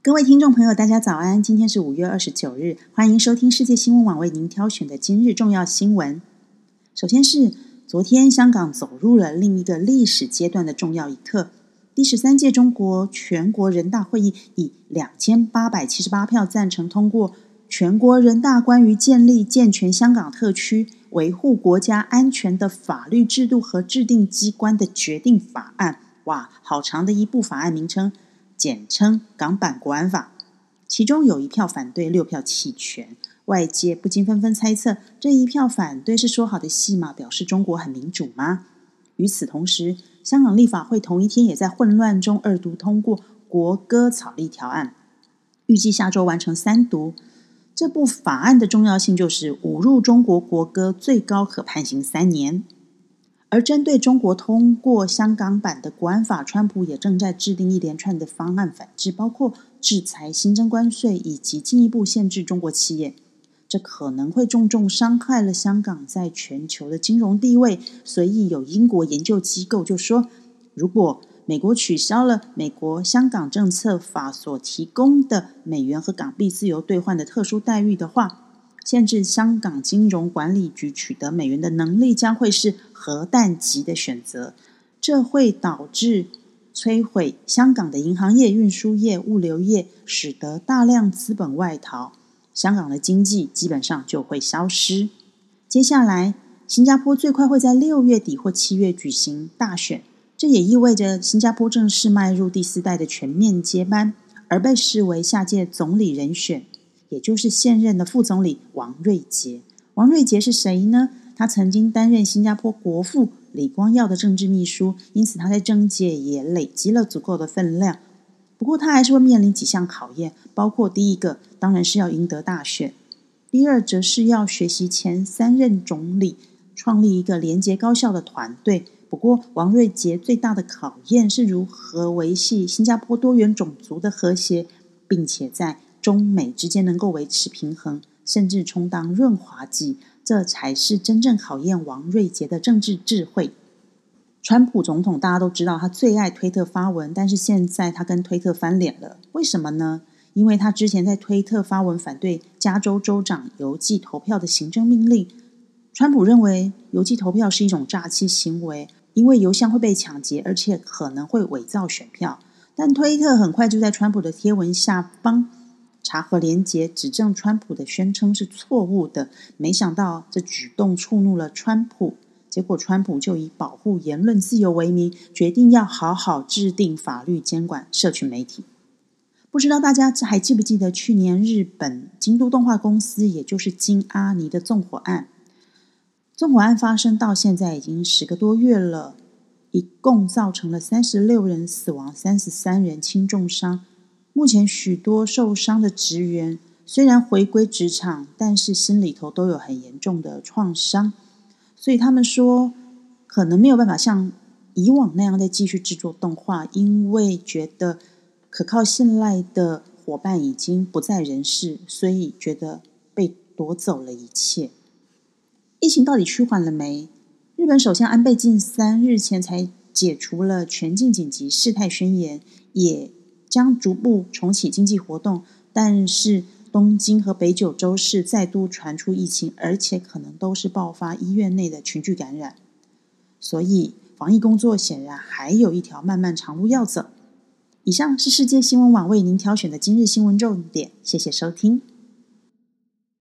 各位听众朋友，大家早安！今天是五月二十九日，欢迎收听世界新闻网为您挑选的今日重要新闻。首先是昨天，香港走入了另一个历史阶段的重要一刻。第十三届中国全国人大会议以两千八百七十八票赞成通过《全国人大关于建立健全香港特区、维护国家安全的法律制度和制定机关的决定》法案。哇，好长的一部法案名称。简称港版国安法，其中有一票反对，六票弃权。外界不禁纷纷猜测，这一票反对是说好的戏码，表示中国很民主吗？与此同时，香港立法会同一天也在混乱中二读通过国歌草立条案，预计下周完成三读。这部法案的重要性就是侮辱中国国歌，最高可判刑三年。而针对中国通过香港版的国安法，川普也正在制定一连串的方案反制，包括制裁、新增关税以及进一步限制中国企业。这可能会重重伤害了香港在全球的金融地位。所以有英国研究机构就说，如果美国取消了美国香港政策法所提供的美元和港币自由兑换的特殊待遇的话，限制香港金融管理局取得美元的能力将会是核弹级的选择，这会导致摧毁香港的银行业、运输业、物流业，使得大量资本外逃，香港的经济基本上就会消失。接下来，新加坡最快会在六月底或七月举行大选，这也意味着新加坡正式迈入第四代的全面接班，而被视为下届总理人选。也就是现任的副总理王瑞杰。王瑞杰是谁呢？他曾经担任新加坡国父李光耀的政治秘书，因此他在政界也累积了足够的分量。不过，他还是会面临几项考验，包括第一个当然是要赢得大选；第二，则是要学习前三任总理，创立一个廉洁高效的团队。不过，王瑞杰最大的考验是如何维系新加坡多元种族的和谐，并且在。中美之间能够维持平衡，甚至充当润滑剂，这才是真正考验王瑞杰的政治智慧。川普总统大家都知道，他最爱推特发文，但是现在他跟推特翻脸了。为什么呢？因为他之前在推特发文反对加州州长邮寄投票的行政命令。川普认为邮寄投票是一种诈欺行为，因为邮箱会被抢劫，而且可能会伪造选票。但推特很快就在川普的贴文下方。查核连结指证川普的宣称是错误的，没想到这举动触怒了川普，结果川普就以保护言论自由为名，决定要好好制定法律监管社群媒体。不知道大家还记不记得去年日本京都动画公司，也就是金阿尼的纵火案？纵火案发生到现在已经十个多月了，一共造成了三十六人死亡，三十三人轻重伤。目前许多受伤的职员虽然回归职场，但是心里头都有很严重的创伤，所以他们说可能没有办法像以往那样再继续制作动画，因为觉得可靠信赖的伙伴已经不在人世，所以觉得被夺走了一切。疫情到底趋缓了没？日本首相安倍晋三日前才解除了全境紧急事态宣言，也。将逐步重启经济活动，但是东京和北九州市再度传出疫情，而且可能都是爆发医院内的群聚感染，所以防疫工作显然还有一条漫漫长路要走。以上是世界新闻网为您挑选的今日新闻重点，谢谢收听。